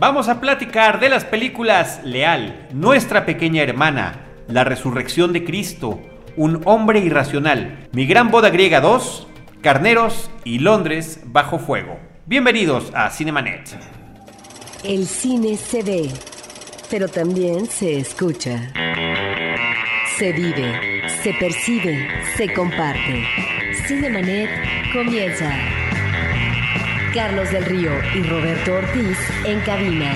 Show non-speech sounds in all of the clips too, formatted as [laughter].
Vamos a platicar de las películas Leal, Nuestra pequeña hermana, La resurrección de Cristo, Un hombre irracional, Mi gran boda griega 2, Carneros y Londres bajo fuego. Bienvenidos a Cinemanet. El cine se ve, pero también se escucha. Se vive, se percibe, se comparte. Cinemanet comienza. Carlos del Río y Roberto Ortiz en cabina.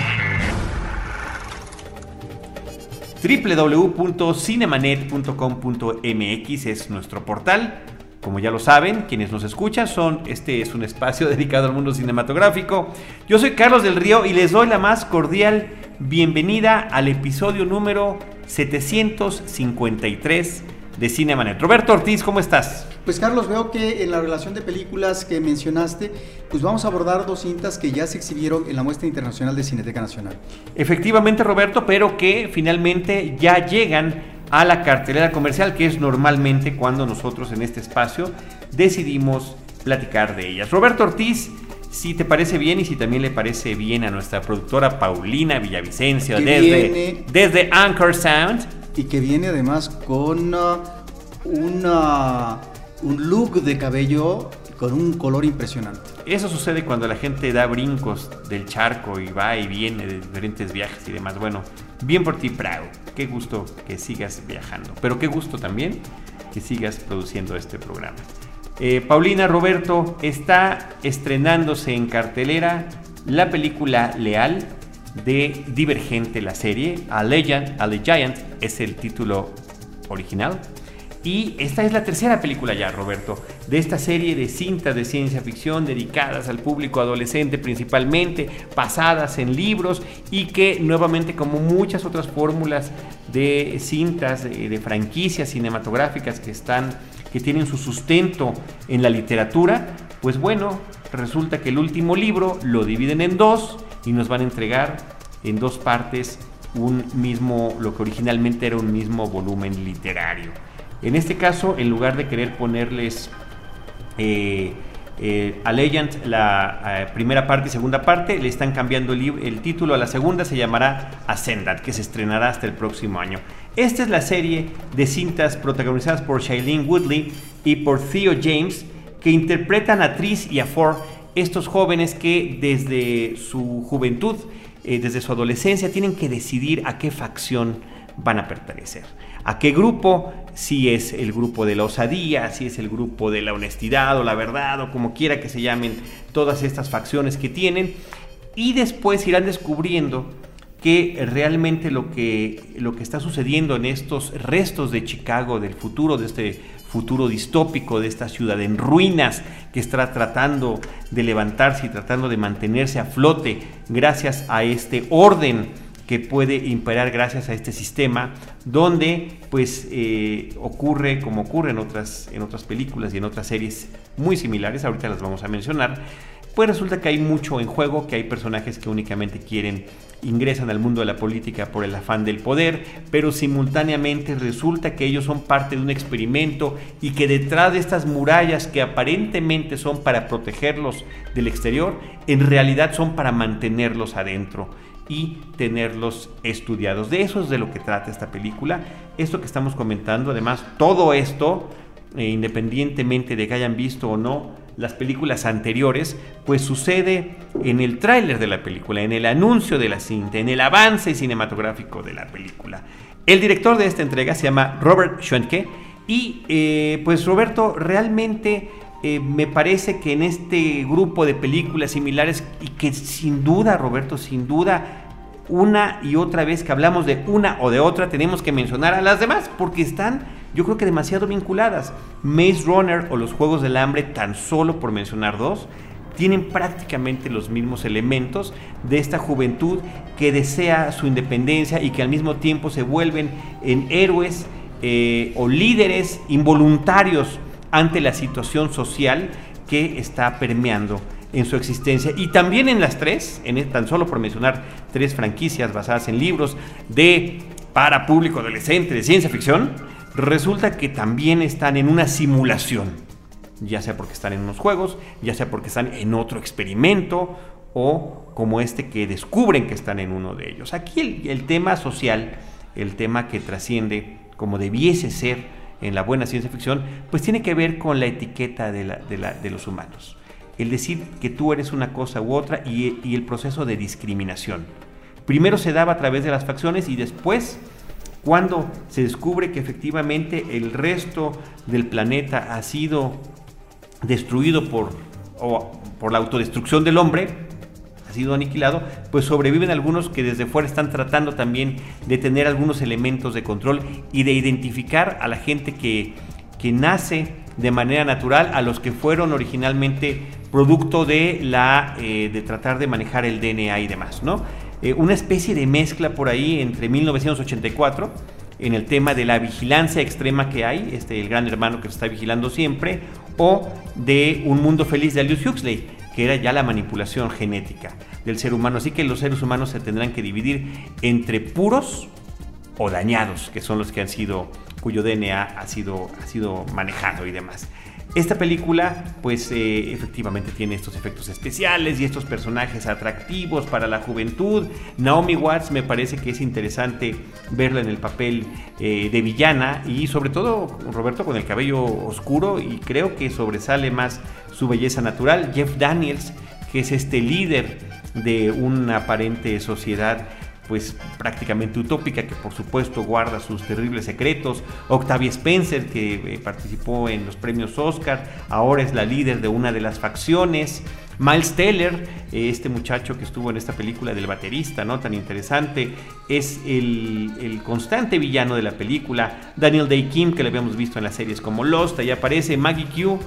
www.cinemanet.com.mx es nuestro portal. Como ya lo saben, quienes nos escuchan son este es un espacio [laughs] dedicado al mundo cinematográfico. Yo soy Carlos del Río y les doy la más cordial bienvenida al episodio número 753 de Cinemanet. Roberto Ortiz, ¿cómo estás? Pues Carlos, veo que en la relación de películas que mencionaste, pues vamos a abordar dos cintas que ya se exhibieron en la muestra internacional de Cineteca Nacional. Efectivamente, Roberto, pero que finalmente ya llegan a la cartelera comercial, que es normalmente cuando nosotros en este espacio decidimos platicar de ellas. Roberto Ortiz, si te parece bien y si también le parece bien a nuestra productora Paulina Villavicencio desde, viene... desde Anchor Sound. Y que viene además con uh, una, un look de cabello con un color impresionante. Eso sucede cuando la gente da brincos del charco y va y viene de diferentes viajes y demás. Bueno, bien por ti, Prado. Qué gusto que sigas viajando. Pero qué gusto también que sigas produciendo este programa. Eh, Paulina Roberto está estrenándose en cartelera la película Leal de Divergente, la serie. A Legend, a Giant es el título original. Y esta es la tercera película ya, Roberto, de esta serie de cintas de ciencia ficción dedicadas al público adolescente principalmente, basadas en libros y que nuevamente como muchas otras fórmulas de cintas, de, de franquicias cinematográficas que están, que tienen su sustento en la literatura, pues bueno, resulta que el último libro lo dividen en dos y nos van a entregar en dos partes un mismo, lo que originalmente era un mismo volumen literario. En este caso, en lugar de querer ponerles eh, eh, la eh, primera parte y segunda parte, le están cambiando el, el, título a la segunda, se llamará Ascendant, que se estrenará hasta el próximo año. Esta es la serie de cintas protagonizadas por Shailene Woodley y por Theo James, que interpretan a Tris y a Ford, estos jóvenes que desde su juventud, eh, desde su adolescencia, tienen que decidir a qué facción van a pertenecer. ¿A qué grupo? Si es el grupo de la osadía, si es el grupo de la honestidad o la verdad o como quiera que se llamen todas estas facciones que tienen. Y después irán descubriendo que realmente lo que, lo que está sucediendo en estos restos de Chicago, del futuro, de este futuro distópico, de esta ciudad en ruinas que está tratando de levantarse y tratando de mantenerse a flote gracias a este orden que puede imperar gracias a este sistema donde pues eh, ocurre como ocurre en otras, en otras películas y en otras series muy similares, ahorita las vamos a mencionar, pues resulta que hay mucho en juego, que hay personajes que únicamente quieren, ingresan al mundo de la política por el afán del poder, pero simultáneamente resulta que ellos son parte de un experimento y que detrás de estas murallas que aparentemente son para protegerlos del exterior, en realidad son para mantenerlos adentro y tenerlos estudiados. De eso es de lo que trata esta película. Esto que estamos comentando, además, todo esto, eh, independientemente de que hayan visto o no las películas anteriores, pues sucede en el tráiler de la película, en el anuncio de la cinta, en el avance cinematográfico de la película. El director de esta entrega se llama Robert Schwenke y eh, pues Roberto realmente eh, me parece que en este grupo de películas similares y que sin duda Roberto, sin duda una y otra vez que hablamos de una o de otra tenemos que mencionar a las demás porque están yo creo que demasiado vinculadas. Maze Runner o los Juegos del Hambre, tan solo por mencionar dos, tienen prácticamente los mismos elementos de esta juventud que desea su independencia y que al mismo tiempo se vuelven en héroes eh, o líderes involuntarios ante la situación social que está permeando en su existencia. Y también en las tres, en, tan solo por mencionar tres franquicias basadas en libros de para público adolescente de ciencia ficción, resulta que también están en una simulación, ya sea porque están en unos juegos, ya sea porque están en otro experimento o como este que descubren que están en uno de ellos. Aquí el, tema social, el tema que trasciende como debiese ser en la buena ciencia ficción, pues tiene que ver con la etiqueta de, los humanos. El decir que tú eres una cosa u otra y el proceso de discriminación. Primero se daba a través de las facciones y después cuando se descubre que efectivamente el resto del planeta ha sido destruido por, por la autodestrucción del hombre, ha sido aniquilado, pues sobreviven algunos que desde fuera están tratando también de tener algunos elementos de control y de identificar a la gente que, que nace de manera natural a los que fueron originalmente producto de la eh, de tratar de manejar el DNA y demás, ¿no? Eh, una especie de mezcla por ahí entre 1984 en el tema de la vigilancia extrema que hay, este, el gran hermano que se está vigilando siempre, o de Un Mundo Feliz de Aldous Huxley, que era ya la manipulación genética del ser humano. Así que los seres humanos se tendrán que dividir entre puros o dañados, que son los que han sido, cuyo DNA ha sido, ha sido manejado y demás. Esta película, pues eh, efectivamente tiene estos efectos especiales y estos personajes atractivos para la juventud. Naomi Watts me parece que es interesante verla en el papel eh, de villana y sobre todo Roberto con el cabello oscuro y creo que sobresale más su belleza natural. Jeff Daniels, que es este líder de una aparente sociedad pues prácticamente utópica que por supuesto guarda sus terribles secretos. Octavia Spencer que eh, participó en los premios Oscar, ahora es la líder de una de las facciones. Miles Teller, eh, este muchacho que estuvo en esta película del baterista, ¿no? Tan interesante, es el, el, constante villano de la película. Daniel Day Kim, que le habíamos visto en las series como Lost, ahí aparece Maggie Q,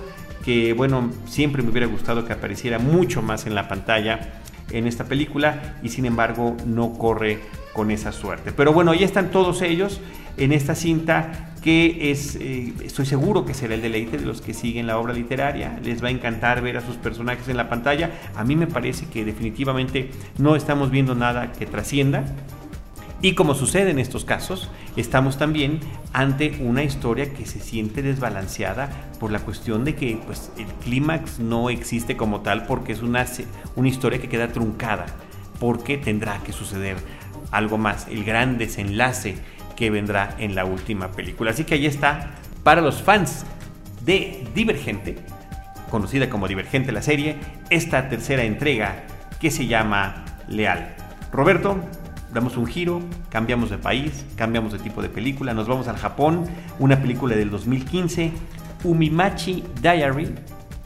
que bueno, siempre me hubiera gustado que apareciera mucho más en la pantalla en esta película y sin embargo no corre con esa suerte. Pero bueno, ahí están todos ellos en esta cinta que es, eh, estoy seguro que será el deleite de los que siguen la obra literaria. Les va a encantar ver a sus personajes en la pantalla. A mí me parece que definitivamente no estamos viendo nada que trascienda. Y como sucede en estos casos, estamos también ante una historia que se siente desbalanceada por la cuestión de que pues, el clímax no existe como tal porque es una, una historia que queda truncada, porque tendrá que suceder algo más, el gran desenlace que vendrá en la última película. Así que ahí está, para los fans de Divergente, conocida como Divergente la serie, esta tercera entrega que se llama Leal. Roberto, damos un giro, cambiamos de país, cambiamos de tipo de película, nos vamos al Japón, una película del 2015, Umimachi Diary,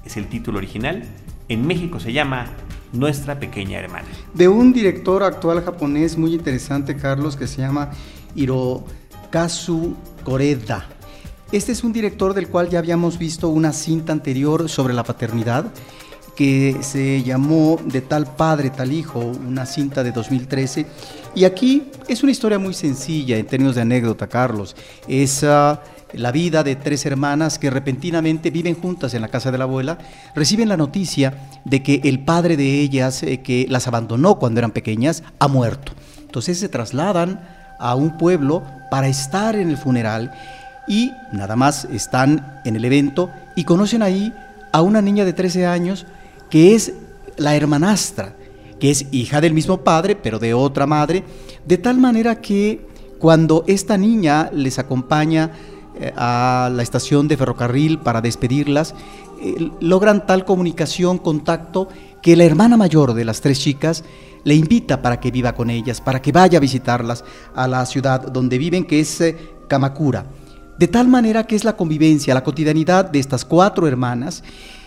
es el título original, en México se llama Nuestra pequeña hermana. De un director actual japonés muy interesante, Carlos, que se llama Hirokazu Koreda. Este es un director del cual ya habíamos visto una cinta anterior sobre la paternidad que se llamó De tal padre, tal hijo, una cinta de 2013. Y aquí es una historia muy sencilla en términos de anécdota, Carlos. Es ah, la vida de tres hermanas que repentinamente viven juntas en la casa de la abuela, reciben la noticia de que el padre de ellas, eh, que las abandonó cuando eran pequeñas, ha muerto. Entonces se trasladan a un pueblo para estar en el funeral y nada más están en el evento y conocen ahí a una niña de 13 años que es la hermanastra, que es hija del mismo padre, pero de otra madre, de tal manera que cuando esta niña les acompaña eh, a la estación de ferrocarril para despedirlas, eh, logran tal comunicación, contacto, que la hermana mayor de las tres chicas le invita para que viva con ellas, para que vaya a visitarlas a la ciudad donde viven, que es eh, Kamakura. De tal manera que es la convivencia, la cotidianidad de estas cuatro hermanas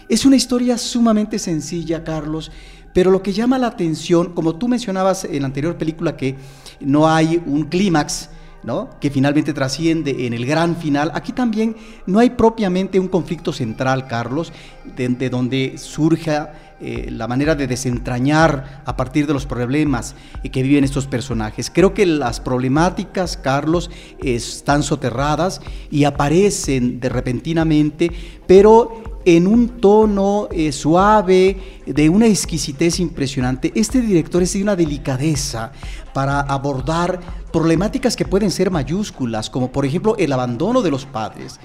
es una historia sumamente sencilla, Carlos, pero lo que llama la atención, como tú mencionabas en la anterior película, que no hay un clímax, ¿no? que finalmente trasciende en el gran final. Aquí también no hay propiamente un conflicto central, Carlos, de, donde surja eh, la manera de desentrañar a partir de los problemas que viven estos personajes. Creo que las problemáticas, Carlos, están soterradas y aparecen de repentinamente, pero en un tono eh, suave, de una exquisitez impresionante. Este director es de una delicadeza para abordar problemáticas que pueden ser mayúsculas, como por ejemplo el abandono de los padres,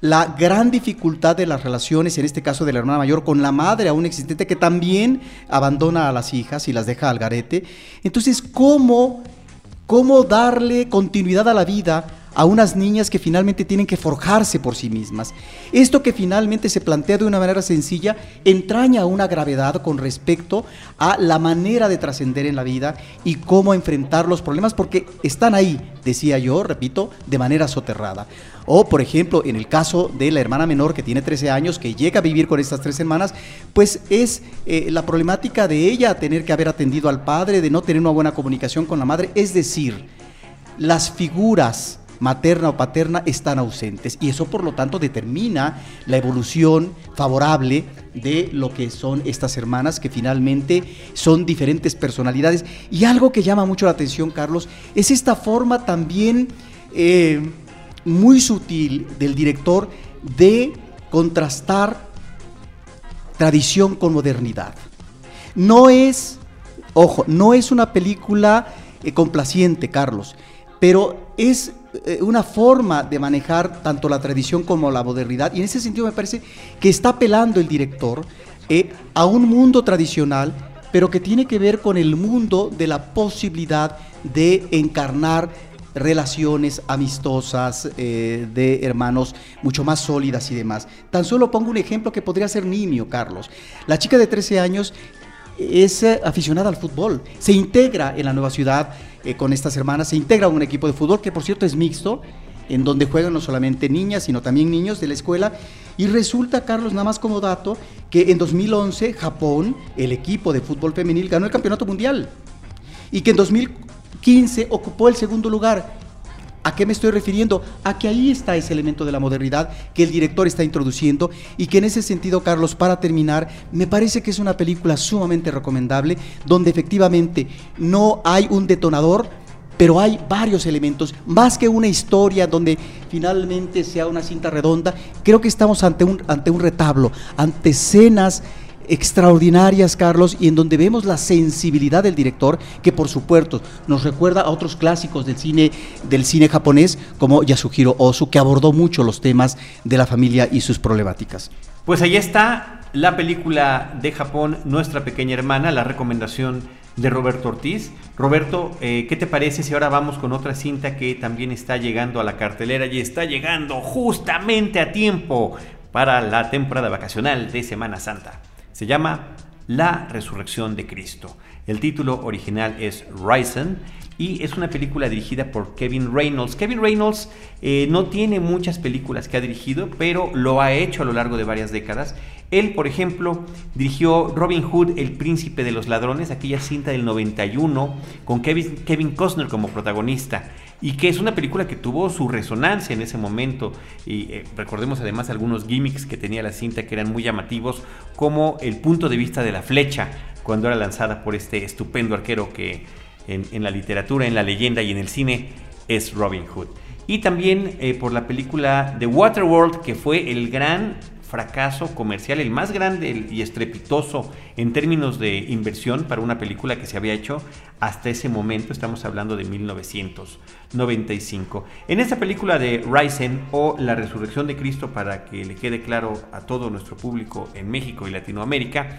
la gran dificultad de las relaciones, en este caso de la hermana mayor, con la madre aún existente, que también abandona a las hijas y las deja al garete. Entonces, ¿cómo, cómo darle continuidad a la vida a unas niñas que finalmente tienen que forjarse por sí mismas. Esto que finalmente se plantea de una manera sencilla entraña una gravedad con respecto a la manera de trascender en la vida y cómo enfrentar los problemas, porque están ahí, decía yo, repito, de manera soterrada. O, por ejemplo, en el caso de la hermana menor que tiene 13 años, que llega a vivir con estas tres hermanas, pues es eh, la problemática de ella tener que haber atendido al padre, de no tener una buena comunicación con la madre, es decir, las figuras materna o paterna están ausentes. Y eso por lo tanto determina la evolución favorable de lo que son estas hermanas que finalmente son diferentes personalidades. Y algo que llama mucho la atención Carlos es esta forma también eh, muy sutil del director de contrastar tradición con modernidad. No es ojo no es una película eh, complaciente Carlos pero es una forma de manejar tanto la tradición como la modernidad y en ese sentido me parece que está apelando el director eh, a un mundo tradicional pero que tiene que ver con el mundo de la posibilidad de encarnar relaciones amistosas eh, de hermanos mucho más sólidas y demás. Tan solo pongo un ejemplo que podría ser Nimio, Carlos. La chica de 13 años es aficionada al fútbol, se integra en la nueva ciudad, eh, con estas hermanas, se integra a un equipo de fútbol que por cierto es mixto, en donde juegan no solamente niñas, sino también niños de la escuela. Y resulta, Carlos, nada más como dato, que en 2011 Japón, el equipo de fútbol femenil, ganó el campeonato mundial. Y que en 2015 ocupó el segundo lugar. ¿A qué me estoy refiriendo? A que ahí está ese elemento de la modernidad que el director está introduciendo y que en ese sentido, Carlos, para terminar, me parece que es una película sumamente recomendable donde efectivamente no hay un detonador, pero hay varios elementos, más que una historia donde finalmente sea una cinta redonda, creo que estamos ante un, ante un retablo, ante escenas extraordinarias, Carlos, y en donde vemos la sensibilidad del director, que por supuesto nos recuerda a otros clásicos del cine, del cine japonés, como Yasuhiro Ozu, que abordó mucho los temas de la familia y sus problemáticas. Pues ahí está la película de Japón, Nuestra Pequeña Hermana, la recomendación de Roberto Ortiz. Roberto, eh, ¿qué te parece si ahora vamos con otra cinta que también está llegando a la cartelera y está llegando justamente a tiempo para la temporada vacacional de Semana Santa? Se llama La Resurrección de Cristo. El título original es Risen y es una película dirigida por Kevin Reynolds. Kevin Reynolds eh, no tiene muchas películas que ha dirigido, pero lo ha hecho a lo largo de varias décadas. Él, por ejemplo, dirigió Robin Hood, El Príncipe de los Ladrones, aquella cinta del 91, con Kevin, Kevin Costner como protagonista y que es una película que tuvo su resonancia en ese momento. Y eh, recordemos además algunos gimmicks que tenía la cinta que eran muy llamativos, como el punto de vista de la flecha cuando era lanzada por este estupendo arquero que en, la literatura, en la leyenda y en el cine es Robin Hood. Y también eh, por la película The Waterworld, que fue el gran fracaso comercial, el más grande y estrepitoso en términos de inversión para una película que se había hecho hasta ese momento, estamos hablando de 1995. En esta película de Risen o La Resurrección de Cristo, para que le quede claro a todo nuestro público en México y Latinoamérica,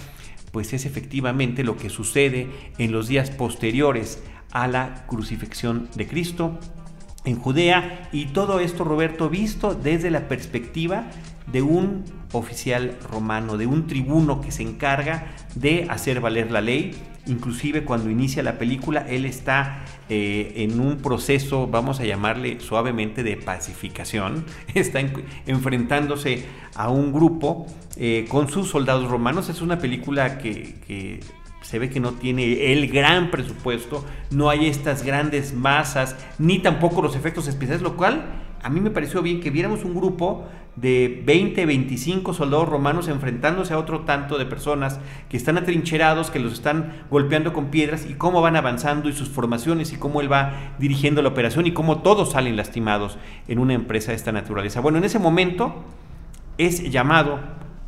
pues es efectivamente lo que sucede en los días posteriores a la crucifixión de Cristo en Judea y todo esto Roberto visto desde la perspectiva de un oficial romano, de un tribuno que se encarga de hacer valer la ley. Inclusive cuando inicia la película, él está eh, en un proceso, vamos a llamarle suavemente, de pacificación. [laughs] Está enfrentándose a un grupo eh, con sus soldados romanos. Es una película que se ve que no tiene el gran presupuesto, no hay estas grandes masas, ni tampoco los efectos especiales, lo cual a mí me pareció bien que viéramos un grupo de 20, 25 soldados romanos enfrentándose a otro tanto de personas que están atrincherados, que los están golpeando con piedras y cómo van avanzando y sus formaciones y cómo él va dirigiendo la operación y cómo todos salen lastimados en una empresa de esta naturaleza. Bueno, en ese momento es llamado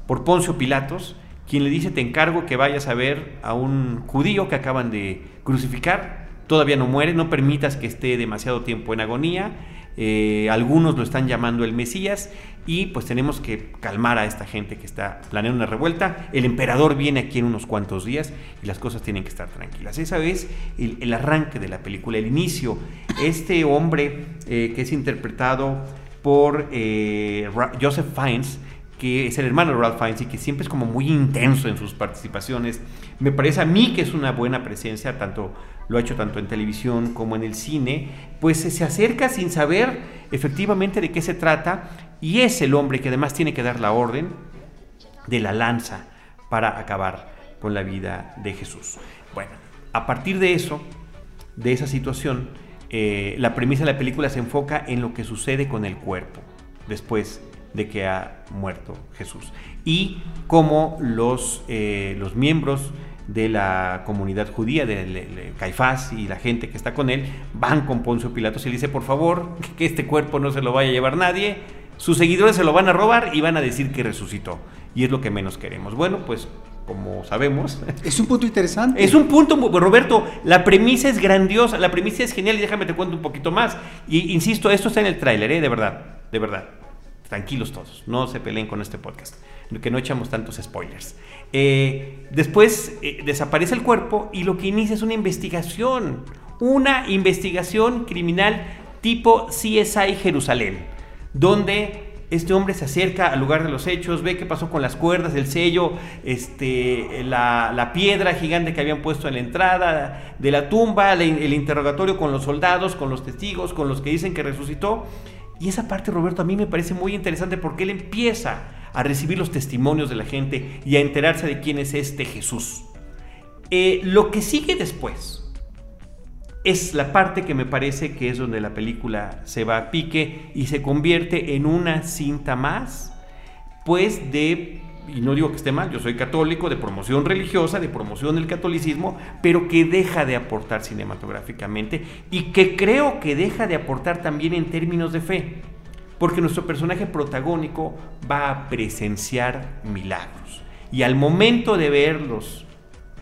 por Poncio Pilatos, quien le dice te encargo que vayas a ver a un judío que acaban de crucificar, todavía no muere, no permitas que esté demasiado tiempo en agonía, eh, algunos lo están llamando el Mesías y pues tenemos que calmar a esta gente que está planeando una revuelta. El emperador viene aquí en unos cuantos días y las cosas tienen que estar tranquilas. Esa es el, arranque de la película, el inicio. Este hombre eh, que es interpretado por eh, Joseph Fiennes, que es el hermano de Ralph Fiennes y que siempre es como muy intenso en sus participaciones. Me parece a mí que es una buena presencia, tanto lo ha hecho tanto en televisión como en el cine, pues se acerca sin saber efectivamente de qué se trata y es el hombre que además tiene que dar la orden de la lanza para acabar con la vida de Jesús. Bueno, a partir de eso, de esa situación, eh, la premisa de la película se enfoca en lo que sucede con el cuerpo después de que ha muerto Jesús. Y cómo los, eh, los miembros de la comunidad judía, de Caifás y la gente que está con él, van con Poncio Pilatos y le dice, por favor, que este cuerpo no se lo vaya a llevar nadie, sus seguidores se lo van a robar y van a decir que resucitó. Y es lo que menos queremos. Bueno, pues como sabemos. [laughs] Es un punto interesante. Es un punto, Roberto, la premisa es grandiosa, la premisa es genial y déjame te cuento un poquito más. Y insisto, esto está en el tráiler, ¿eh? de verdad, de verdad tranquilos todos, no se peleen con este podcast, que no echamos tantos spoilers. Eh, después eh, desaparece el cuerpo y lo que inicia es una investigación, una investigación criminal tipo CSI Jerusalén, donde este hombre se acerca al lugar de los hechos, ve qué pasó con las cuerdas, el sello, este, la, piedra gigante que habían puesto en la entrada de la tumba, el interrogatorio con los soldados, con los testigos, con los que dicen que resucitó. Y esa parte, Roberto, a mí me parece muy interesante porque él empieza a recibir los testimonios de la gente y a enterarse de quién es este Jesús. Eh, lo que sigue después es la parte que me parece que es donde la película se va a pique y se convierte en una cinta más, pues de y no digo que esté mal, yo soy católico, de promoción religiosa, de promoción del catolicismo, pero que deja de aportar cinematográficamente y que creo que deja de aportar también en términos de fe, porque nuestro personaje protagónico va a presenciar milagros. Y al momento de verlos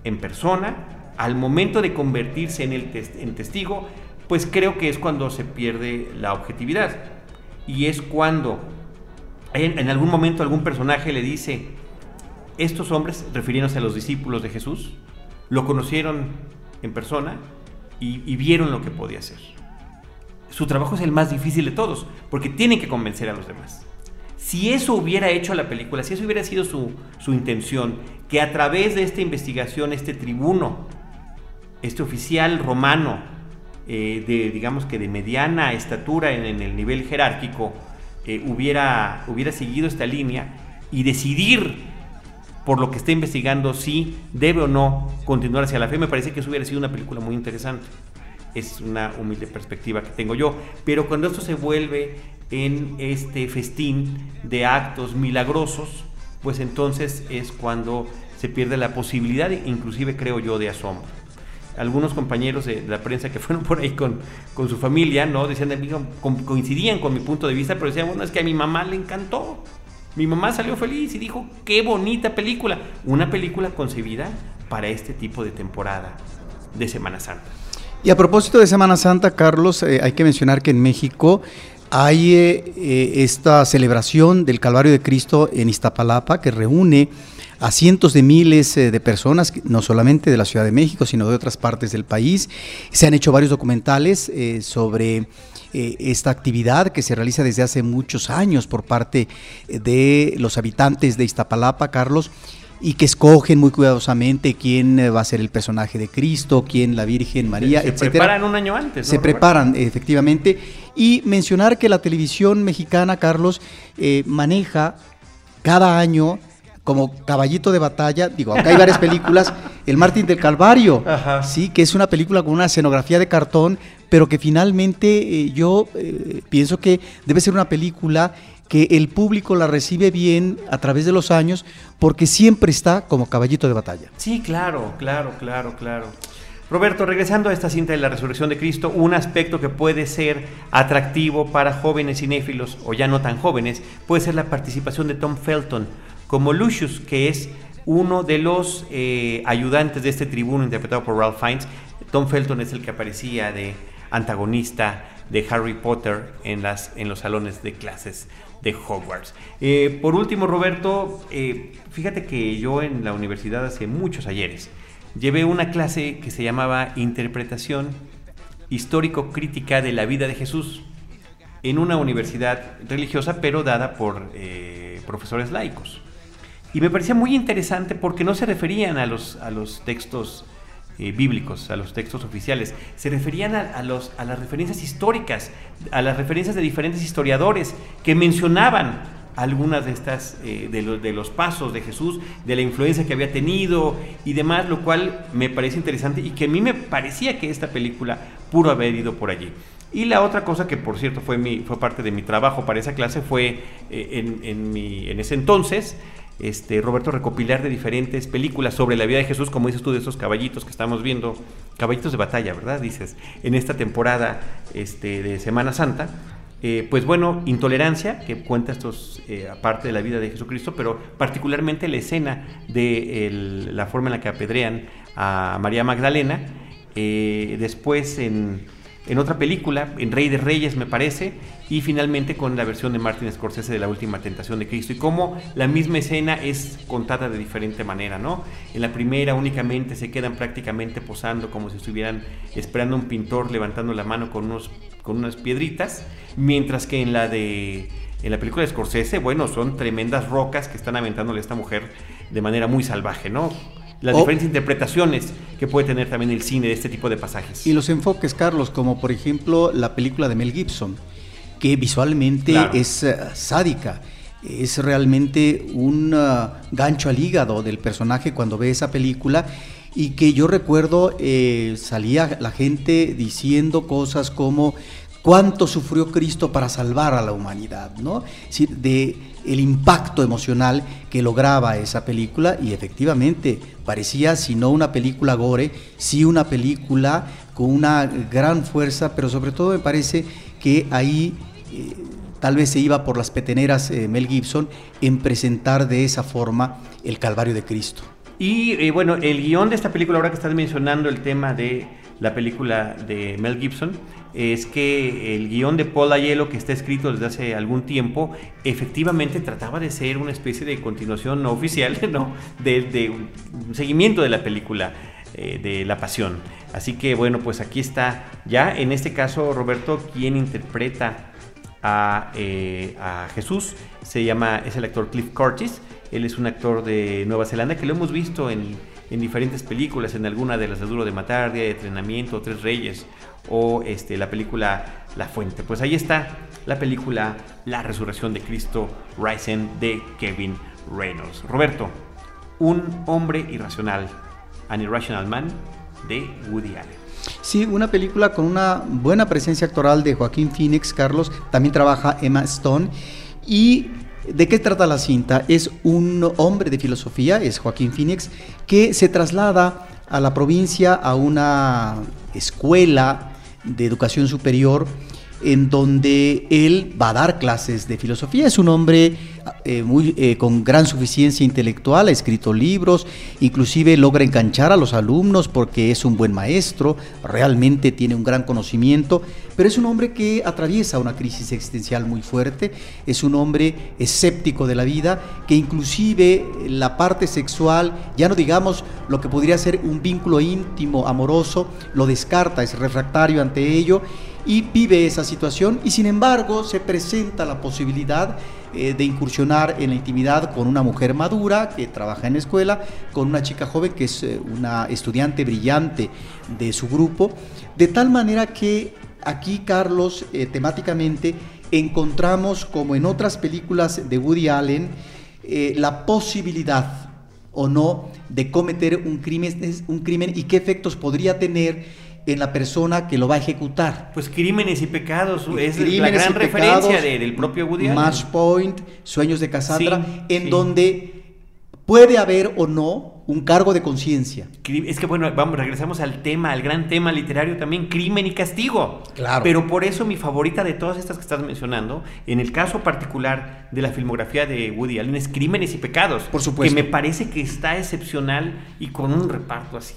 en persona, al momento de convertirse en, el en testigo, pues creo que es cuando se pierde la objetividad. Y es cuando en, algún momento algún personaje le dice, estos hombres, refiriéndose a los discípulos de Jesús, lo conocieron en persona y, vieron lo que podía hacer. Su trabajo es el más difícil de todos, porque tienen que convencer a los demás. Si eso hubiera hecho la película, si eso hubiera sido su, intención, que a través de esta investigación, este tribuno, este oficial romano, eh, de digamos que de mediana estatura en el nivel jerárquico, eh, hubiera, hubiera seguido esta línea y decidir por lo que está investigando si debe o no continuar hacia la fe, me parece que eso hubiera sido una película muy interesante. Es una humilde perspectiva que tengo yo. Pero cuando esto se vuelve en este festín de actos milagrosos, pues entonces es cuando se pierde la posibilidad, inclusive creo yo, de asombro algunos compañeros de, la prensa que fueron por ahí con, con su familia, ¿no? Decían, coincidían con mi punto de vista, pero decían, bueno, es que a mi mamá le encantó. Mi mamá salió feliz y dijo, qué bonita película. Una película concebida para este tipo de temporada de Semana Santa. Y a propósito de Semana Santa, Carlos, eh, hay que mencionar que en México hay eh, eh, esta celebración del Calvario de Cristo en Iztapalapa que reúne a cientos de miles eh, de personas, no solamente de la Ciudad de México, sino de otras partes del país. Se han hecho varios documentales eh, sobre eh, esta actividad que se realiza desde hace muchos años por parte de los habitantes de Iztapalapa, Carlos y que escogen muy cuidadosamente quién va a ser el personaje de Cristo, quién la Virgen María, se, Se preparan un año antes. Se preparan, efectivamente. Y mencionar que la televisión mexicana, Carlos, maneja cada año como caballito de batalla, digo, acá hay varias películas, El Martín del Calvario, sí, que es una película con una escenografía de cartón, pero que finalmente eh, yo eh, pienso que debe ser una película que el público la recibe bien a través de los años, porque siempre está como caballito de batalla. Sí, claro, claro, claro, claro. Roberto, regresando a esta cinta de la resurrección de Cristo, un aspecto que puede ser atractivo para jóvenes cinéfilos o ya no tan jóvenes puede ser la participación de Tom Felton, como Lucius, que es uno de los eh, ayudantes de este tribuno interpretado por Ralph Fiennes. Tom Felton es el que aparecía de antagonista de Harry Potter en, las, en los salones de clases de Hogwarts. Eh, por último, Roberto, eh, fíjate que yo en la universidad hace muchos ayeres llevé una clase que se llamaba Interpretación Histórico-Crítica de la Vida de Jesús en una universidad religiosa, pero dada por profesores laicos. Y me parecía muy interesante porque no se referían a los, a los textos eh, bíblicos, a los textos oficiales, se referían a, los, a las referencias históricas, a las referencias de diferentes historiadores que mencionaban algunas de estas eh, de, de, los pasos de Jesús, de la influencia que había tenido y demás, lo cual me parece interesante y que a mí me parecía que esta película pudo haber ido por allí. Y la otra cosa que por cierto fue, mi, fue parte de mi trabajo para esa clase fue eh, en, en, mi, en ese entonces este, Roberto, recopilar de diferentes películas sobre la vida de Jesús, como dices tú, de esos caballitos que estamos viendo, caballitos de batalla, ¿verdad? Dices, en esta temporada este, de Semana Santa. Eh, pues bueno, intolerancia, que cuenta estos, eh, aparte de la vida de Jesucristo, pero particularmente la escena de la forma en la que apedrean a María Magdalena, eh, después en en otra película, en Rey de Reyes me parece, y finalmente con la versión de Martin Scorsese de La Última Tentación de Cristo, y cómo la misma escena es contada de diferente manera, ¿no? En la primera únicamente se quedan prácticamente posando como si estuvieran esperando a un pintor levantando la mano con, unos, con unas piedritas, mientras que en la de... En la película de Scorsese, bueno, son tremendas rocas que están aventándole a esta mujer de manera muy salvaje, ¿no? Las diferentes interpretaciones que puede tener también el cine de este tipo de pasajes. Y los enfoques, Carlos, como por ejemplo la película de Mel Gibson, que visualmente es eh, sádica, es realmente un uh, gancho al hígado del personaje cuando ve esa película y que yo recuerdo eh, salía la gente diciendo cosas como cuánto sufrió Cristo para salvar a la humanidad, ¿no? de el impacto emocional que lograba esa película y efectivamente parecía si no una película gore, sí una película con una gran fuerza, pero sobre todo me parece que ahí eh, tal vez se iba por las peteneras eh, Mel Gibson en presentar de esa forma el Calvario de Cristo. Y eh, bueno, el guion de esta película, ahora que estás mencionando el tema de la película de Mel Gibson, es que el guion de Paul Aiello, que está escrito desde hace algún tiempo, efectivamente trataba de ser una especie de continuación no oficial, [laughs] ¿no? De, un seguimiento de la película eh, de La Pasión. Así que bueno, pues aquí está ya, en este caso, Roberto, quien interpreta a, eh, a Jesús, se llama, es el actor Cliff Curtis, él es un actor de Nueva Zelanda que lo hemos visto en, en diferentes películas, en alguna de las de Duro de Matar, Día de Entrenamiento, Tres Reyes, o este, la película La Fuente. Pues ahí está la película La Resurrección de Cristo Rising de Kevin Reynolds. Roberto, un hombre irracional, An Irrational Man de Woody Allen. Sí, una película con una buena presencia actoral de Joaquín Phoenix, Carlos, también trabaja Emma Stone. ¿Y de qué trata la cinta? Es un hombre de filosofía, es Joaquín Phoenix, que se traslada a la provincia a una escuela de educación superior en donde él va a dar clases de filosofía. Es un hombre eh, muy, eh, con gran suficiencia intelectual, ha escrito libros, inclusive logra enganchar a los alumnos porque es un buen maestro, realmente tiene un gran conocimiento, pero es un hombre que atraviesa una crisis existencial muy fuerte, es un hombre escéptico de la vida, que inclusive la parte sexual, ya no digamos lo que podría ser un vínculo íntimo, amoroso, lo descarta, es refractario ante ello y vive esa situación y sin embargo se presenta la posibilidad eh, de incursionar en la intimidad con una mujer madura que trabaja en la escuela, con una chica joven que es eh, una estudiante brillante de su grupo, de tal manera que aquí Carlos eh, temáticamente encontramos como en otras películas de Woody Allen la posibilidad o no de cometer un crimen, un crimen y qué efectos podría tener en la persona que lo va a ejecutar. Pues crímenes y pecados, es la gran referencia del propio Woody Allen. Match Point, Sueños de Cassandra, en donde puede haber o no un cargo de conciencia. Es que bueno, vamos, regresamos al tema, al gran tema literario también, crimen y castigo. Claro. Pero por eso mi favorita de todas estas que estás mencionando, en el caso particular de la filmografía de Woody Allen, es Crímenes y Pecados. Por supuesto. Que me parece que está excepcional y con un reparto así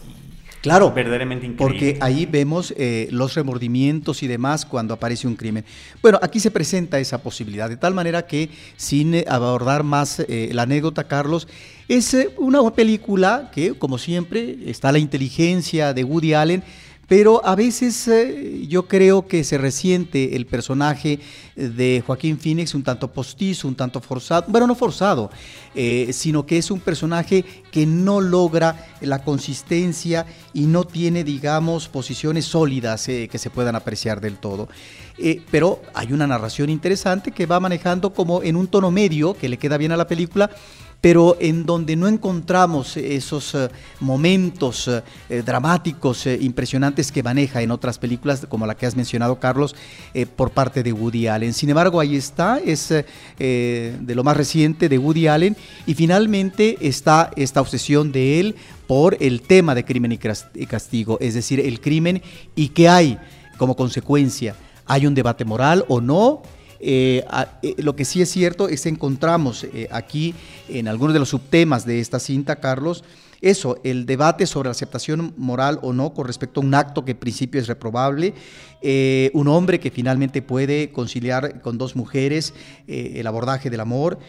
Claro, verdaderamente increíble. Porque ahí vemos eh, los remordimientos y demás cuando aparece un crimen. Bueno, aquí se presenta esa posibilidad, de tal manera que, sin eh, abordar más eh, la anécdota, Carlos, es una película que, como siempre, está la inteligencia de Woody Allen, pero a veces eh, yo creo que se resiente el personaje de Joaquín Phoenix un tanto postizo, un tanto forzado, bueno, no forzado, eh, sino que es un personaje que no logra la consistencia y no tiene, digamos, posiciones sólidas eh, que se puedan apreciar del todo. pero hay una narración interesante que va manejando como en un tono medio, que le queda bien a la película, pero en donde no encontramos esos eh, momentos eh, dramáticos eh, impresionantes que maneja en otras películas, como la que has mencionado, Carlos, por parte de Woody Allen. Sin embargo, ahí está, es de lo más reciente de Woody Allen, y finalmente está esta obsesión de él por el tema de crimen y castigo, es decir, el crimen y qué hay como consecuencia. ¿Hay un debate moral o no? Eh, eh, lo que sí es cierto es que encontramos eh, aquí en algunos de los subtemas de esta cinta, Carlos, eso, el debate sobre la aceptación moral o no con respecto a un acto que en principio es reprobable, un hombre que finalmente puede conciliar con dos mujeres el abordaje del amor,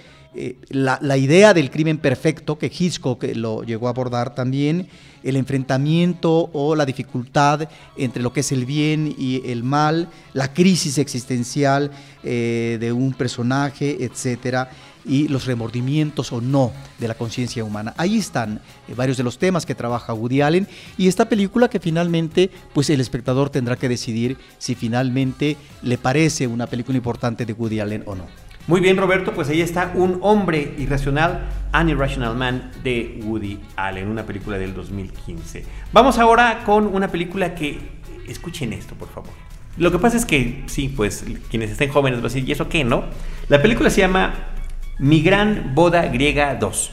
la, la, idea del crimen perfecto que Hitchcock lo llegó a abordar también, el enfrentamiento o la dificultad entre lo que es el bien y el mal, la crisis existencial eh, de un personaje, etcétera y los remordimientos o no de la conciencia humana. Ahí están eh, varios de los temas que trabaja Woody Allen y esta película que finalmente pues el espectador tendrá que decidir si finalmente le parece una película importante de Woody Allen o no. Muy bien, Roberto, pues ahí está Un hombre irracional, An Irrational Man de Woody Allen, una película del 2015. Vamos ahora con una película que, escuchen esto, por favor. Lo que pasa es que, sí, pues quienes estén jóvenes van a decir, ¿y eso qué, no? La película se llama Mi Gran Boda Griega 2.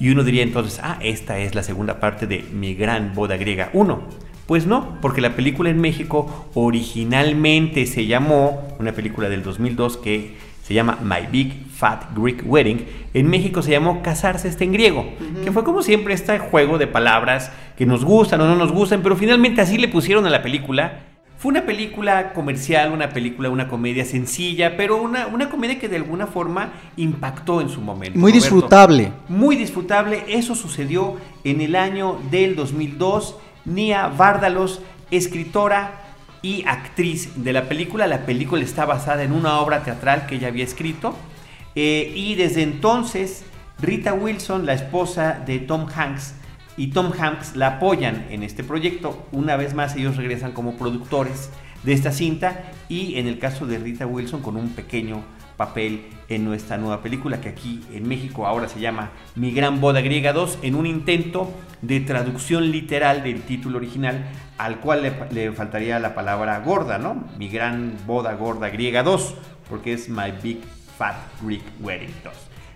Y uno diría entonces, ah, esta es la segunda parte de Mi Gran Boda Griega 1. Pues no, porque la película en México originalmente se llamó, una película del 2002 que se llama My Big Fat Greek Wedding. En México se llamó Casarse está en griego, que fue como siempre este juego de palabras que nos gustan o no nos gustan, pero finalmente así le pusieron a la película. Fue una película comercial, una película, una comedia sencilla, pero una, una comedia que de alguna forma impactó en su momento. Muy disfrutable. Muy disfrutable. Eso sucedió en el año del 2002. Nia Várdalos, escritora, y actriz de la película. La película está basada en una obra teatral que ella había escrito. Eh, y desde entonces, Rita Wilson, la esposa de Tom Hanks, y Tom Hanks la apoyan en este proyecto. Una vez más, ellos regresan como productores de esta cinta y en el caso de Rita Wilson con un pequeño papel en nuestra nueva película que aquí en México ahora se llama Mi Gran Boda Griega 2 en un intento de traducción literal del título original al cual le, faltaría la palabra gorda, ¿no? Mi Gran Boda Gorda Griega 2 porque es My Big Fat Greek Wedding 2.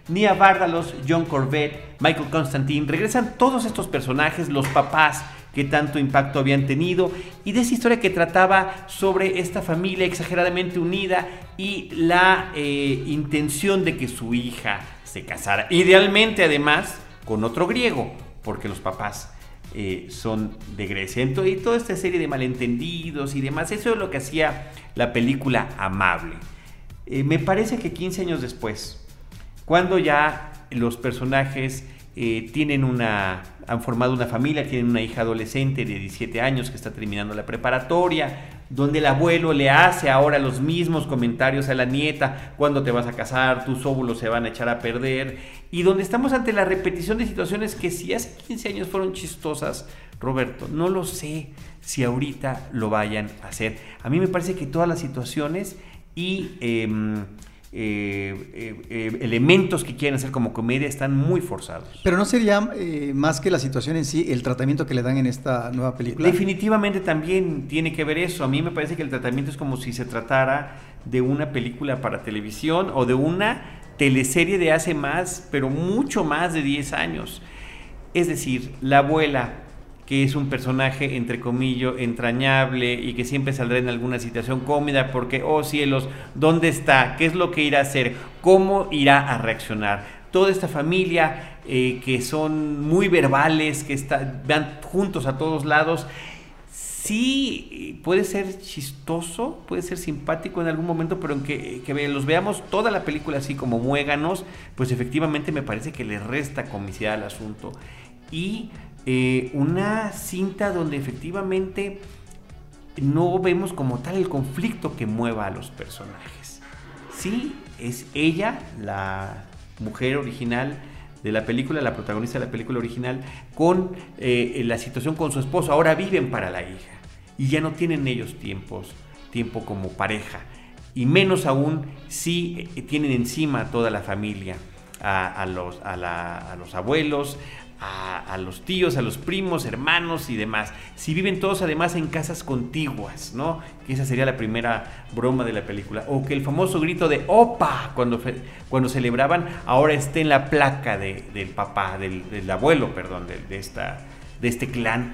Nia Vardalos, John Corbett, Michael Constantine, regresan todos estos personajes, los papás que tanto impacto habían tenido y de esa historia que trataba sobre esta familia exageradamente unida y la eh, intención de que su hija se casara. Idealmente además con otro griego, porque los papás eh, son de Grecia. y toda esta serie de malentendidos y demás, eso es lo que hacía la película amable. Eh, me parece que 15 años después, cuando ya los personajes tienen una han formado una familia, tienen una hija adolescente de 17 años que está terminando la preparatoria, donde el abuelo le hace ahora los mismos comentarios a la nieta, cuando te vas a casar, tus óvulos se van a echar a perder, y donde estamos ante la repetición de situaciones que si hace 15 años fueron chistosas, Roberto, no lo sé si ahorita lo vayan a hacer. A mí me parece que todas las situaciones y... Em, eh, eh, eh, elementos que quieren hacer como comedia están muy forzados. Pero no sería más que la situación en sí, el tratamiento que le dan en esta nueva película. Definitivamente también tiene que ver eso. A mí me parece que el tratamiento es como si se tratara de una película para televisión o de una teleserie de hace más, pero mucho más de 10 años. Es decir, la abuela que es un personaje, entre comillas, entrañable y que siempre saldrá en alguna situación cómoda porque, oh cielos, ¿dónde está? ¿Qué es lo que irá a hacer? ¿Cómo irá a reaccionar? toda esta familia eh, que son muy verbales, que están, van juntos a todos lados. Sí, puede ser chistoso, puede ser simpático en algún momento, pero en que, que los veamos toda la película así como muéganos, pues efectivamente me parece que le resta comicidad al asunto. Y eh, una cinta donde efectivamente no vemos como tal el conflicto que mueva a los personajes. Sí, es ella, la mujer original de la película, la protagonista de la película original, con eh, la situación con su esposo. Ahora viven para la hija y ya no tienen ellos tiempos, tiempo como pareja. Y menos aún si eh, tienen encima toda la familia, a, los, a los abuelos, a, los tíos, a los primos, hermanos y demás. Si viven todos además en casas contiguas, ¿no? Que esa sería la primera broma de la película. O que el famoso grito de ¡Opa! cuando, cuando celebraban, ahora esté en la placa del papá, del, abuelo, perdón, de, esta, de este clan.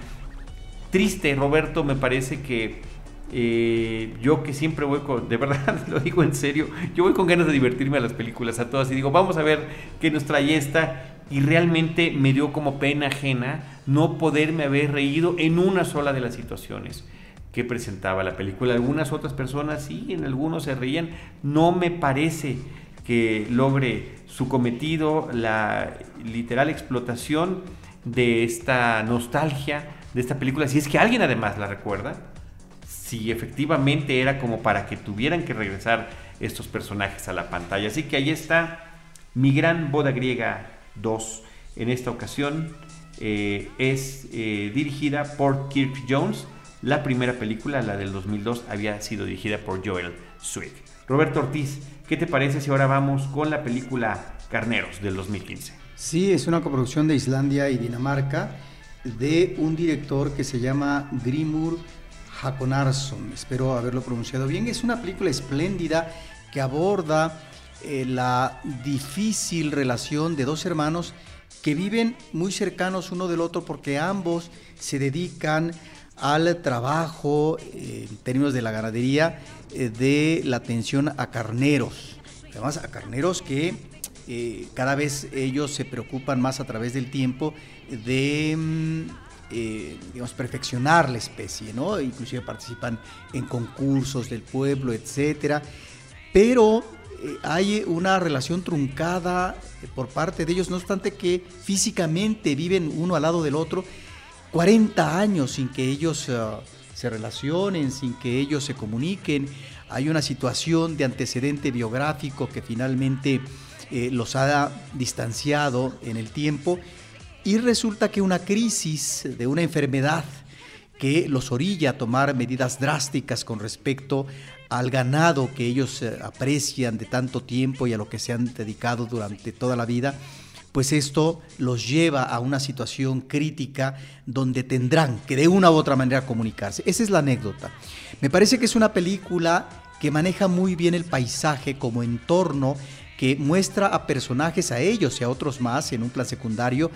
Triste, Roberto, me parece que eh, yo que siempre voy con, de verdad [laughs] lo digo en serio, yo voy con ganas de divertirme a las películas, a todas, y digo, vamos a ver qué nos trae esta, y realmente me dio como pena ajena no poderme haber reído en una sola de las situaciones que presentaba la película. Algunas otras personas sí, en algunos se reían. No me parece que logre su cometido la literal explotación de esta nostalgia de esta película, si es que alguien además la recuerda, si efectivamente era como para que tuvieran que regresar estos personajes a la pantalla. Así que ahí está mi gran boda griega 2. En esta ocasión eh, es eh, dirigida por Kirk Jones. La primera película, la del 2002, había sido dirigida por Joel Sweet. Roberto Ortiz, ¿qué te parece si ahora vamos con la película Carneros del 2015? Sí, es una coproducción de Islandia y Dinamarca de un director que se llama Grimur Hakonarsson. Espero haberlo pronunciado bien. Es una película espléndida que aborda eh, la difícil relación de dos hermanos que viven muy cercanos uno del otro porque ambos se dedican al trabajo eh, en términos de la ganadería eh, de la atención a carneros. Además, a carneros que cada vez ellos se preocupan más a través del tiempo de mm, digamos, perfeccionar la especie, ¿no? Inclusive participan en concursos del pueblo, etcétera. Pero hay una relación truncada eh, por parte de ellos, no obstante que físicamente viven uno al lado del otro 40 años sin que ellos eh, se relacionen, sin que ellos se comuniquen. Hay una situación de antecedente biográfico que finalmente los ha distanciado en el tiempo y resulta que una crisis de una enfermedad que los orilla a tomar medidas drásticas con respecto al ganado que ellos eh, aprecian de tanto tiempo y a lo que se han dedicado durante toda la vida, pues esto los lleva a una situación crítica donde tendrán que de una u otra manera comunicarse. Esa es la anécdota. Me parece que es una película que maneja muy bien el paisaje como entorno, que muestra a personajes, a ellos y a otros más en un plan secundario,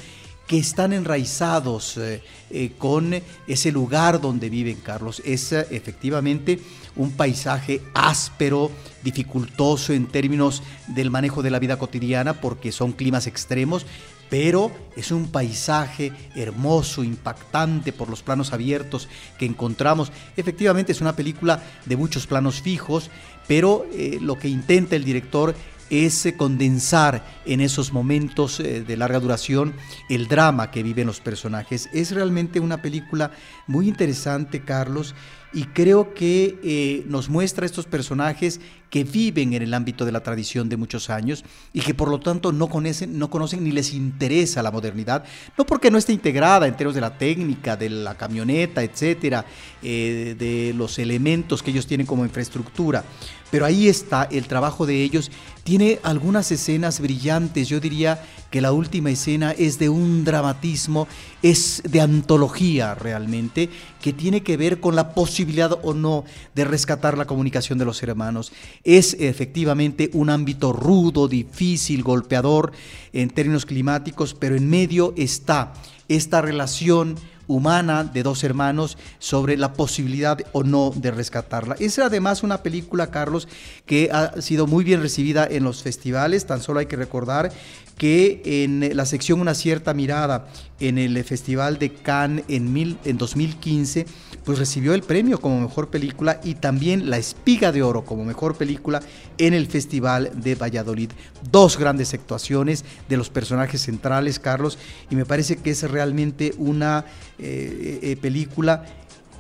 que están enraizados eh, eh, con ese lugar donde viven, Carlos. Es eh, efectivamente un paisaje áspero, dificultoso en términos del manejo de la vida cotidiana porque son climas extremos, pero es un paisaje hermoso, impactante por los planos abiertos que encontramos. Efectivamente es una película de muchos planos fijos, pero lo que intenta el director es condensar en esos momentos eh, de larga duración el drama que viven los personajes. Es realmente una película muy interesante, Carlos, y creo que eh, nos muestra estos personajes que viven en el ámbito de la tradición de muchos años y que por lo tanto no conocen, no conocen ni les interesa la modernidad, no porque no esté integrada en términos de la técnica, de la camioneta, etcétera, eh, de los elementos que ellos tienen como infraestructura, pero ahí está el trabajo de ellos. Tiene algunas escenas brillantes, yo diría que la última escena es de un dramatismo, es de antología realmente, que tiene que ver con la posibilidad o no de rescatar la comunicación de los hermanos. Es efectivamente un ámbito rudo, difícil, golpeador en términos climáticos, pero en medio está esta relación humana de dos hermanos sobre la posibilidad o no de rescatarla. Es además una película, Carlos, que ha sido muy bien recibida en los festivales, tan solo hay que recordar que en la sección Una cierta mirada en el Festival de Cannes en, mil, en 2015, pues recibió el premio como mejor película y también la espiga de oro como mejor película en el Festival de Valladolid. Dos grandes actuaciones de los personajes centrales, Carlos, y me parece que es realmente una eh, eh, película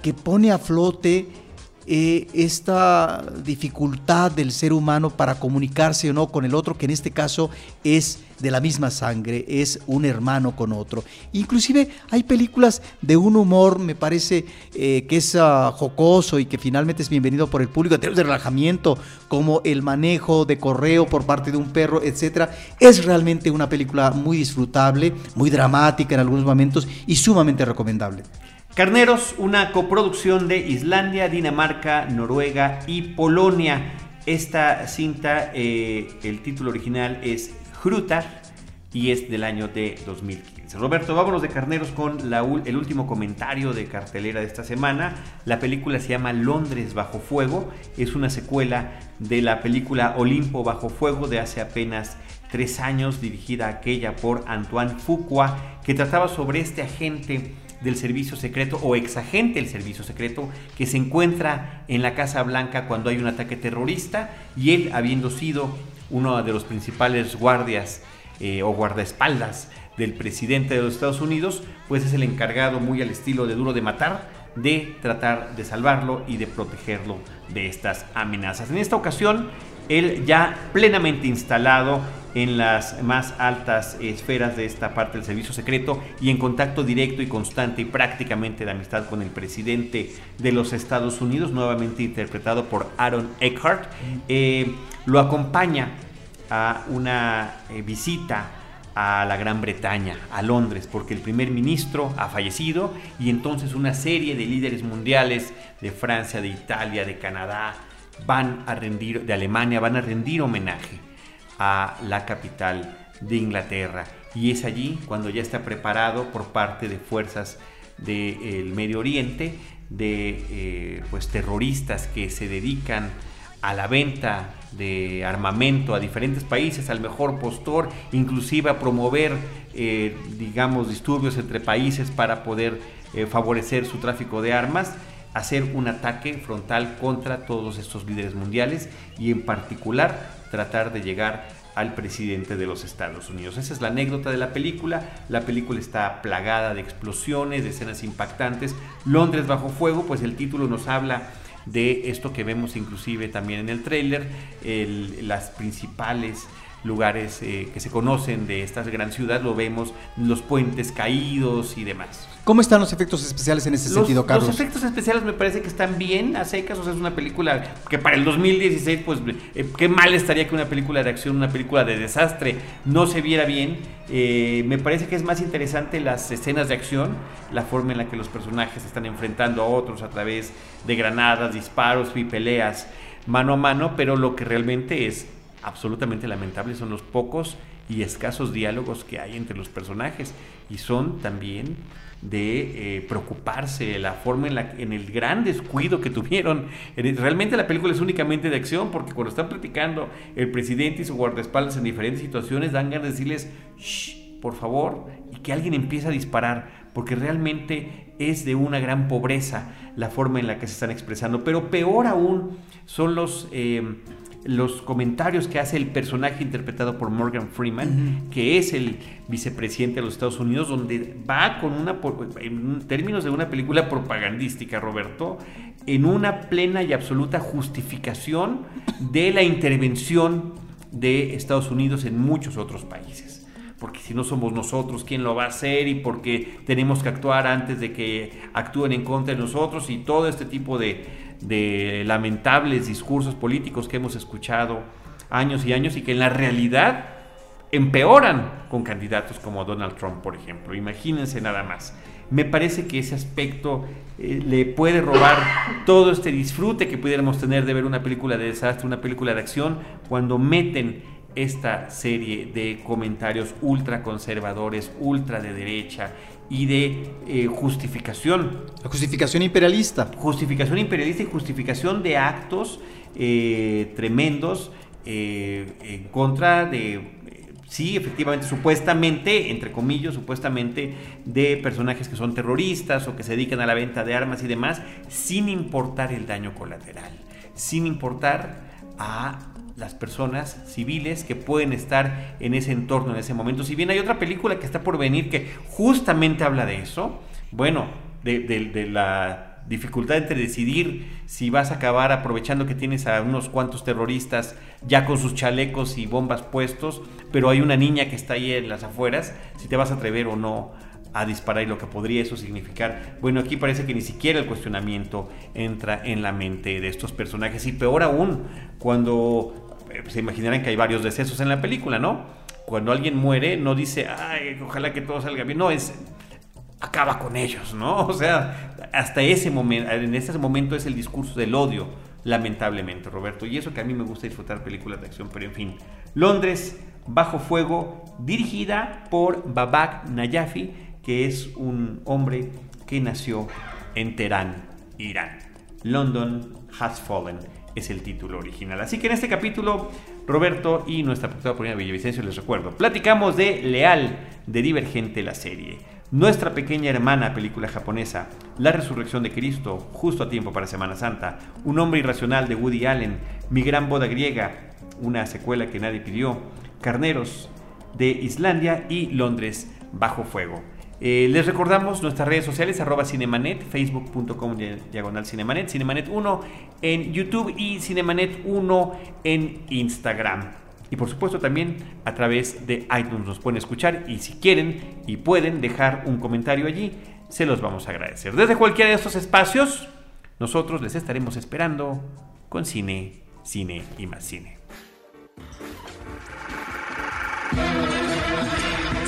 que pone a flote eh, esta dificultad del ser humano para comunicarse o no con el otro, que en este caso es de la misma sangre, es un hermano con otro. Inclusive hay películas de un humor, me parece eh, que es ah, jocoso y que finalmente es bienvenido por el público, de relajamiento, como el manejo de correo por parte de un perro, etc. Es realmente una película muy disfrutable, muy dramática en algunos momentos y sumamente recomendable. Carneros, una coproducción de Islandia, Dinamarca, Noruega y Polonia. Esta cinta, eh, el título original es Hrutar y es del año de 2015. Roberto, vámonos de Carneros con el último comentario de cartelera de esta semana. La película se llama Londres bajo fuego. Es una secuela de la película Olimpo bajo fuego de hace apenas tres años, dirigida aquella por Antoine Fuqua, que trataba sobre este agente del servicio secreto o exagente del servicio secreto que se encuentra en la Casa Blanca cuando hay un ataque terrorista y él habiendo sido uno de los principales guardias eh, o guardaespaldas del presidente de los Estados Unidos, pues es el encargado muy al estilo de duro de matar de tratar de salvarlo y de protegerlo de estas amenazas. En esta ocasión, él ya plenamente instalado en las más altas esferas de esta parte del servicio secreto y en contacto directo y constante y prácticamente de amistad con el presidente de los Estados Unidos, nuevamente interpretado por Aaron Eckhart, eh, lo acompaña a una eh, visita a la Gran Bretaña, a Londres, porque el primer ministro ha fallecido y entonces una serie de líderes mundiales de Francia, de Italia, de Canadá, van a rendir, de Alemania, van a rendir homenaje a la capital de Inglaterra. Y es allí cuando ya está preparado por parte de fuerzas del Medio Oriente, de eh, pues terroristas que se dedican a la venta de armamento a diferentes países, al mejor postor, inclusive a promover, eh, digamos, disturbios entre países para poder eh, favorecer su tráfico de armas, hacer un ataque frontal contra todos estos líderes mundiales y en particular tratar de llegar al presidente de los Estados Unidos. Esa es la anécdota de la película. La película está plagada de explosiones, de escenas impactantes. Londres bajo fuego, pues el título nos habla de esto que vemos inclusive también en el tráiler, las principales lugares eh, que se conocen de esta gran ciudad, lo vemos, los puentes caídos y demás. ¿Cómo están los efectos especiales en ese sentido, Carlos? Los efectos especiales me parece que están bien a secas, o sea, es una película que para el 2016, pues, eh, qué mal estaría que una película de acción, una película de desastre, no se viera bien. Eh, me parece que es más interesante las escenas de acción, la forma en la que los personajes están enfrentando a otros a través de granadas, disparos y peleas mano a mano, pero lo que realmente es absolutamente lamentable son los pocos y escasos diálogos que hay entre los personajes y son también de eh, preocuparse, la forma en, la, en el gran descuido que tuvieron. Realmente la película es únicamente de acción, porque cuando están platicando el presidente y su guardaespaldas en diferentes situaciones, dan ganas de decirles, Shh, por favor, y que alguien empiece a disparar, porque realmente es de una gran pobreza la forma en la que se están expresando. Pero peor aún son los... Eh, los comentarios que hace el personaje interpretado por Morgan Freeman, que es el vicepresidente de los Estados Unidos, donde va con una, en términos de una película propagandística, Roberto, en una plena y absoluta justificación de la intervención de Estados Unidos en muchos otros países porque si no somos nosotros, ¿quién lo va a hacer? Y porque tenemos que actuar antes de que actúen en contra de nosotros y todo este tipo de, de lamentables discursos políticos que hemos escuchado años y años y que en la realidad empeoran con candidatos como Donald Trump, por ejemplo. Imagínense nada más. Me parece que ese aspecto eh, le puede robar todo este disfrute que pudiéramos tener de ver una película de desastre, una película de acción, cuando meten esta serie de comentarios ultra conservadores, ultra de derecha, y de eh, justificación. La justificación imperialista. Justificación imperialista y justificación de actos eh, tremendos eh, en contra de sí, efectivamente, supuestamente, entre comillas, supuestamente de personajes que son terroristas o que se dedican a la venta de armas y demás, sin importar el daño colateral, sin importar a las personas civiles que pueden estar en ese entorno en ese momento. Si bien hay otra película que está por venir que justamente habla de eso, bueno, de, la dificultad entre decidir si vas a acabar aprovechando que tienes a unos cuantos terroristas ya con sus chalecos y bombas puestos, pero hay una niña que está ahí en las afueras, si te vas a atrever o no a disparar y lo que podría eso significar. Bueno, aquí parece que ni siquiera el cuestionamiento entra en la mente de estos personajes y peor aún cuando se imaginarán que hay varios decesos en la película, ¿no? Cuando alguien muere no dice, ay, ojalá que todo salga bien, no, es acaba con ellos, ¿no? [laughs] O sea, hasta ese momento, en ese momento es el discurso del odio, lamentablemente, Roberto. Y eso que a mí me gusta disfrutar películas de acción, pero en fin. Londres, Bajo Fuego, dirigida por Babak Nayafi, que es un hombre que nació en Teherán, Irán. London Has Fallen es el título original. Así que en este capítulo, Roberto y nuestra profesora Paulina Villavicencio les recuerdo, platicamos de Leal, de Divergente la serie. Nuestra pequeña hermana, película japonesa, La resurrección de Cristo, justo a tiempo para Semana Santa, Un hombre irracional de Woody Allen, Mi gran boda griega, una secuela que nadie pidió, Carneros de Islandia y Londres bajo fuego. Eh, les recordamos nuestras redes sociales, arroba cinemanet, facebook.com diagonal cinemanet, cinemanet 1 en YouTube y cinemanet 1 en Instagram. Y por supuesto también a través de iTunes nos pueden escuchar y si quieren y pueden dejar un comentario allí, se los vamos a agradecer. Desde cualquiera de estos espacios, nosotros les estaremos esperando con cine, cine y más cine.